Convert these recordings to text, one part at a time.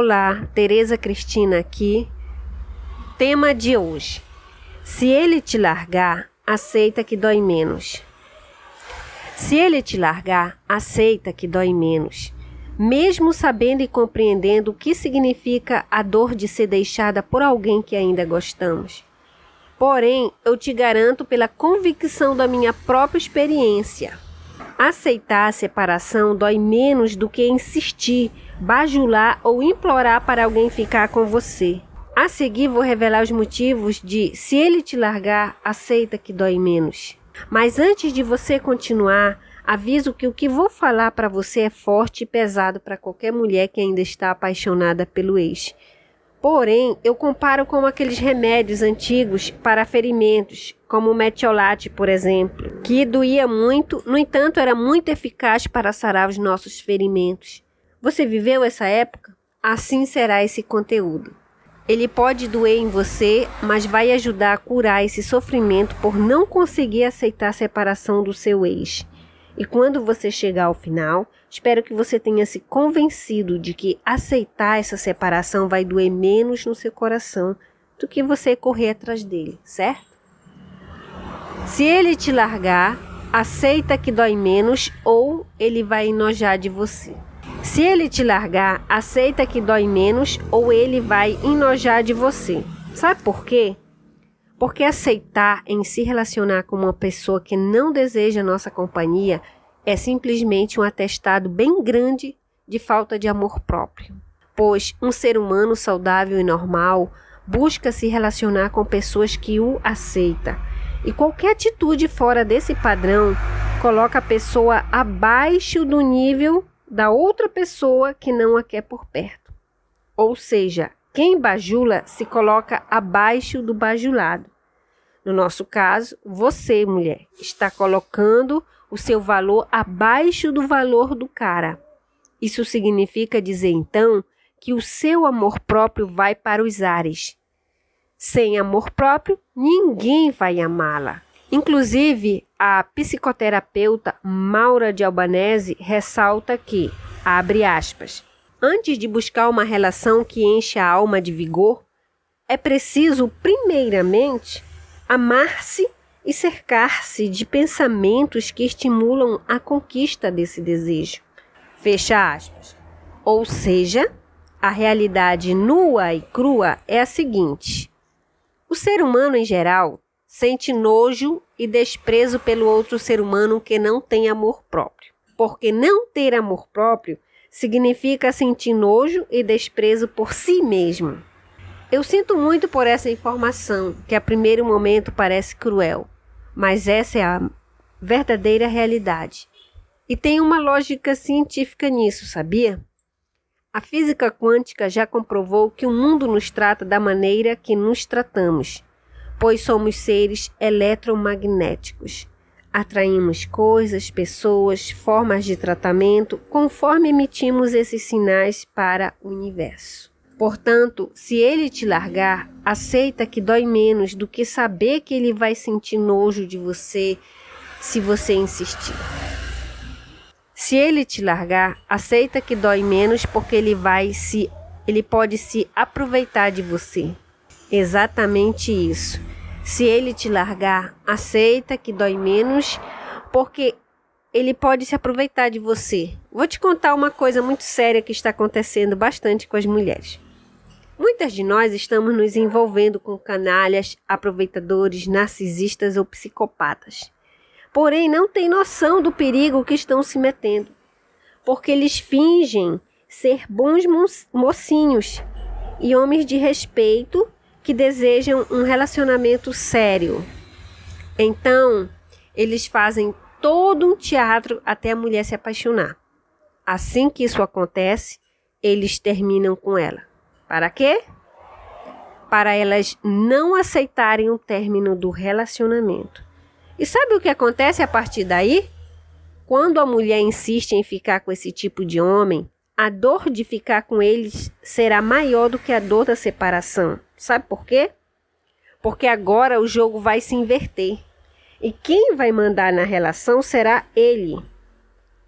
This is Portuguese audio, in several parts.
Olá, Tereza Cristina aqui. Tema de hoje: Se ele te largar, aceita que dói menos. Se ele te largar, aceita que dói menos. Mesmo sabendo e compreendendo o que significa a dor de ser deixada por alguém que ainda gostamos. Porém, eu te garanto pela convicção da minha própria experiência. Aceitar a separação dói menos do que insistir bajular ou implorar para alguém ficar com você. A seguir, vou revelar os motivos de se ele te largar, aceita que dói menos. Mas antes de você continuar, aviso que o que vou falar para você é forte e pesado para qualquer mulher que ainda está apaixonada pelo ex. Porém, eu comparo com aqueles remédios antigos para ferimentos, como o metiolate, por exemplo, que doía muito, no entanto, era muito eficaz para sarar os nossos ferimentos. Você viveu essa época? Assim será esse conteúdo. Ele pode doer em você, mas vai ajudar a curar esse sofrimento por não conseguir aceitar a separação do seu ex. E quando você chegar ao final, espero que você tenha se convencido de que aceitar essa separação vai doer menos no seu coração do que você correr atrás dele, certo? Se ele te largar, aceita que dói menos ou ele vai enojar de você. Se ele te largar, aceita que dói menos ou ele vai enojar de você. Sabe por quê? Porque aceitar em se relacionar com uma pessoa que não deseja nossa companhia é simplesmente um atestado bem grande de falta de amor próprio. Pois um ser humano saudável e normal busca se relacionar com pessoas que o aceitam. E qualquer atitude fora desse padrão coloca a pessoa abaixo do nível da outra pessoa que não a quer por perto. Ou seja, quem bajula se coloca abaixo do bajulado. No nosso caso, você, mulher, está colocando o seu valor abaixo do valor do cara. Isso significa dizer então que o seu amor próprio vai para os ares. Sem amor próprio, ninguém vai amá-la. Inclusive, a psicoterapeuta Maura de Albanese ressalta que, abre aspas, antes de buscar uma relação que enche a alma de vigor, é preciso, primeiramente, amar-se e cercar-se de pensamentos que estimulam a conquista desse desejo. Fecha aspas. Ou seja, a realidade nua e crua é a seguinte: o ser humano em geral sente nojo e desprezo pelo outro ser humano que não tem amor próprio. Porque não ter amor próprio significa sentir nojo e desprezo por si mesmo. Eu sinto muito por essa informação, que a primeiro momento parece cruel, mas essa é a verdadeira realidade. E tem uma lógica científica nisso, sabia? A física quântica já comprovou que o mundo nos trata da maneira que nos tratamos pois somos seres eletromagnéticos. Atraímos coisas, pessoas, formas de tratamento conforme emitimos esses sinais para o universo. Portanto, se ele te largar, aceita que dói menos do que saber que ele vai sentir nojo de você se você insistir. Se ele te largar, aceita que dói menos porque ele vai se ele pode se aproveitar de você. Exatamente isso. Se ele te largar, aceita que dói menos, porque ele pode se aproveitar de você. Vou te contar uma coisa muito séria que está acontecendo bastante com as mulheres. Muitas de nós estamos nos envolvendo com canalhas, aproveitadores, narcisistas ou psicopatas. Porém, não têm noção do perigo que estão se metendo, porque eles fingem ser bons mocinhos e homens de respeito que desejam um relacionamento sério. Então, eles fazem todo um teatro até a mulher se apaixonar. Assim que isso acontece, eles terminam com ela. Para quê? Para elas não aceitarem o término do relacionamento. E sabe o que acontece a partir daí? Quando a mulher insiste em ficar com esse tipo de homem, a dor de ficar com eles será maior do que a dor da separação. Sabe por quê? Porque agora o jogo vai se inverter. E quem vai mandar na relação será ele.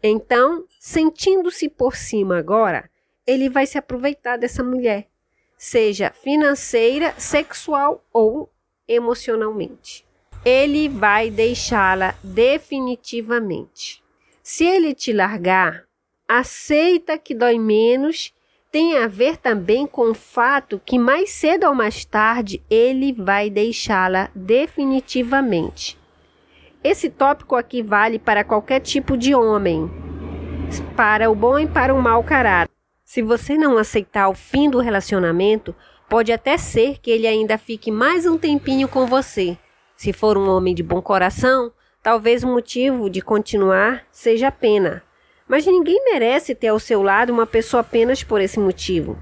Então, sentindo-se por cima agora, ele vai se aproveitar dessa mulher, seja financeira, sexual ou emocionalmente. Ele vai deixá-la definitivamente. Se ele te largar, aceita que dói menos tem a ver também com o fato que mais cedo ou mais tarde ele vai deixá-la definitivamente. Esse tópico aqui vale para qualquer tipo de homem, para o bom e para o mau caráter. Se você não aceitar o fim do relacionamento, pode até ser que ele ainda fique mais um tempinho com você. Se for um homem de bom coração, talvez o motivo de continuar seja a pena. Mas ninguém merece ter ao seu lado uma pessoa apenas por esse motivo.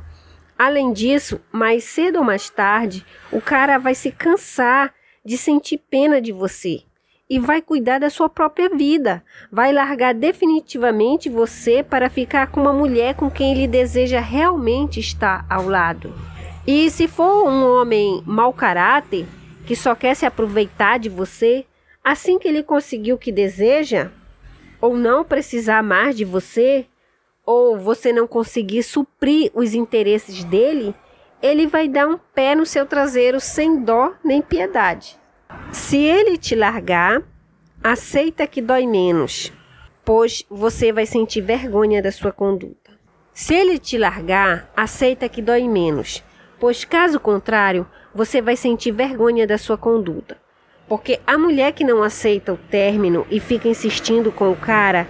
Além disso, mais cedo ou mais tarde, o cara vai se cansar de sentir pena de você e vai cuidar da sua própria vida. Vai largar definitivamente você para ficar com uma mulher com quem ele deseja realmente estar ao lado. E se for um homem mau caráter, que só quer se aproveitar de você, assim que ele conseguir o que deseja, ou não precisar mais de você, ou você não conseguir suprir os interesses dele, ele vai dar um pé no seu traseiro sem dó nem piedade. Se ele te largar, aceita que dói menos, pois você vai sentir vergonha da sua conduta. Se ele te largar, aceita que dói menos, pois caso contrário, você vai sentir vergonha da sua conduta. Porque a mulher que não aceita o término e fica insistindo com o cara,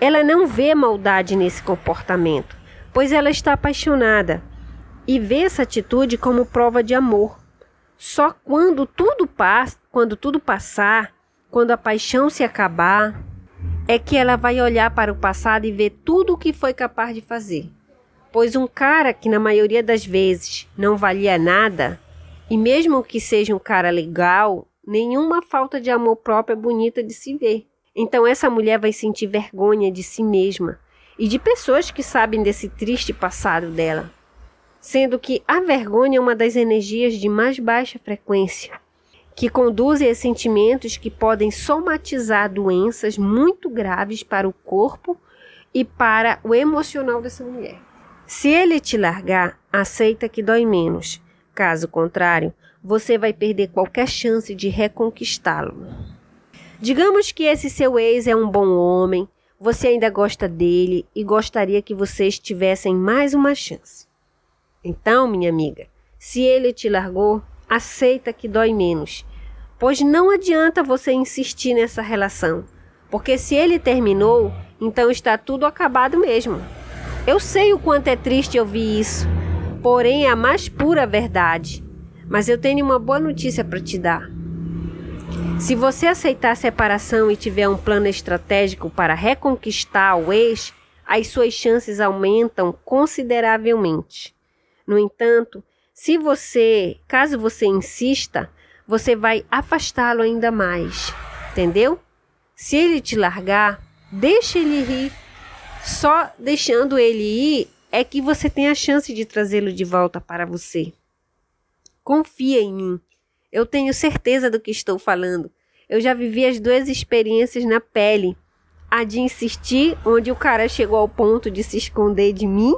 ela não vê maldade nesse comportamento, pois ela está apaixonada e vê essa atitude como prova de amor. Só quando tudo passa, quando tudo passar, quando a paixão se acabar, é que ela vai olhar para o passado e ver tudo o que foi capaz de fazer. Pois um cara que na maioria das vezes não valia nada, e mesmo que seja um cara legal, nenhuma falta de amor próprio é bonita de se ver. Então essa mulher vai sentir vergonha de si mesma e de pessoas que sabem desse triste passado dela. Sendo que a vergonha é uma das energias de mais baixa frequência, que conduzem a sentimentos que podem somatizar doenças muito graves para o corpo e para o emocional dessa mulher. Se ele te largar, aceita que dói menos. Caso contrário, você vai perder qualquer chance de reconquistá-lo. Digamos que esse seu ex é um bom homem, você ainda gosta dele e gostaria que vocês tivessem mais uma chance. Então, minha amiga, se ele te largou, aceita que dói menos, pois não adianta você insistir nessa relação, porque se ele terminou, então está tudo acabado mesmo. Eu sei o quanto é triste ouvir isso, porém é a mais pura verdade. Mas eu tenho uma boa notícia para te dar. Se você aceitar a separação e tiver um plano estratégico para reconquistar o ex, as suas chances aumentam consideravelmente. No entanto, se você, caso você insista, você vai afastá-lo ainda mais, entendeu? Se ele te largar, deixe ele ir. Só deixando ele ir é que você tem a chance de trazê-lo de volta para você. Confia em mim. Eu tenho certeza do que estou falando. Eu já vivi as duas experiências na pele. A de insistir, onde o cara chegou ao ponto de se esconder de mim,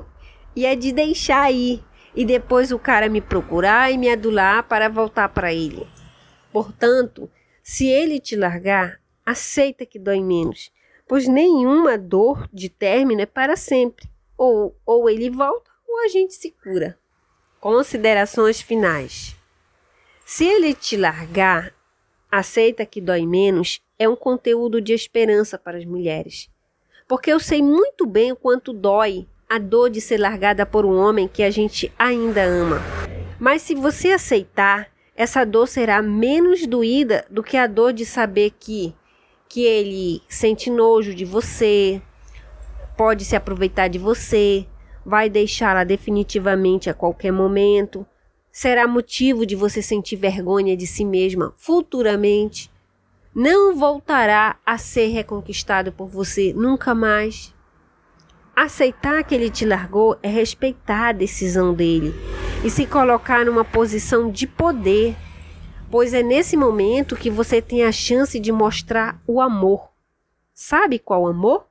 e a de deixar ir, e depois o cara me procurar e me adular para voltar para ele. Portanto, se ele te largar, aceita que dói menos, pois nenhuma dor de término é para sempre. Ou, ou ele volta, ou a gente se cura. Considerações finais. Se ele te largar, aceita que dói menos é um conteúdo de esperança para as mulheres. Porque eu sei muito bem o quanto dói a dor de ser largada por um homem que a gente ainda ama. Mas se você aceitar, essa dor será menos doída do que a dor de saber que que ele sente nojo de você, pode se aproveitar de você, vai deixá-la definitivamente a qualquer momento, será motivo de você sentir vergonha de si mesma futuramente, não voltará a ser reconquistado por você nunca mais. Aceitar que ele te largou é respeitar a decisão dele e se colocar numa posição de poder, pois é nesse momento que você tem a chance de mostrar o amor. Sabe qual amor?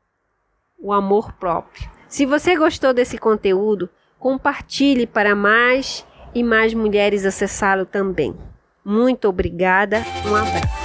O amor próprio. Se você gostou desse conteúdo, compartilhe para mais e mais mulheres acessá-lo também. Muito obrigada, um abraço.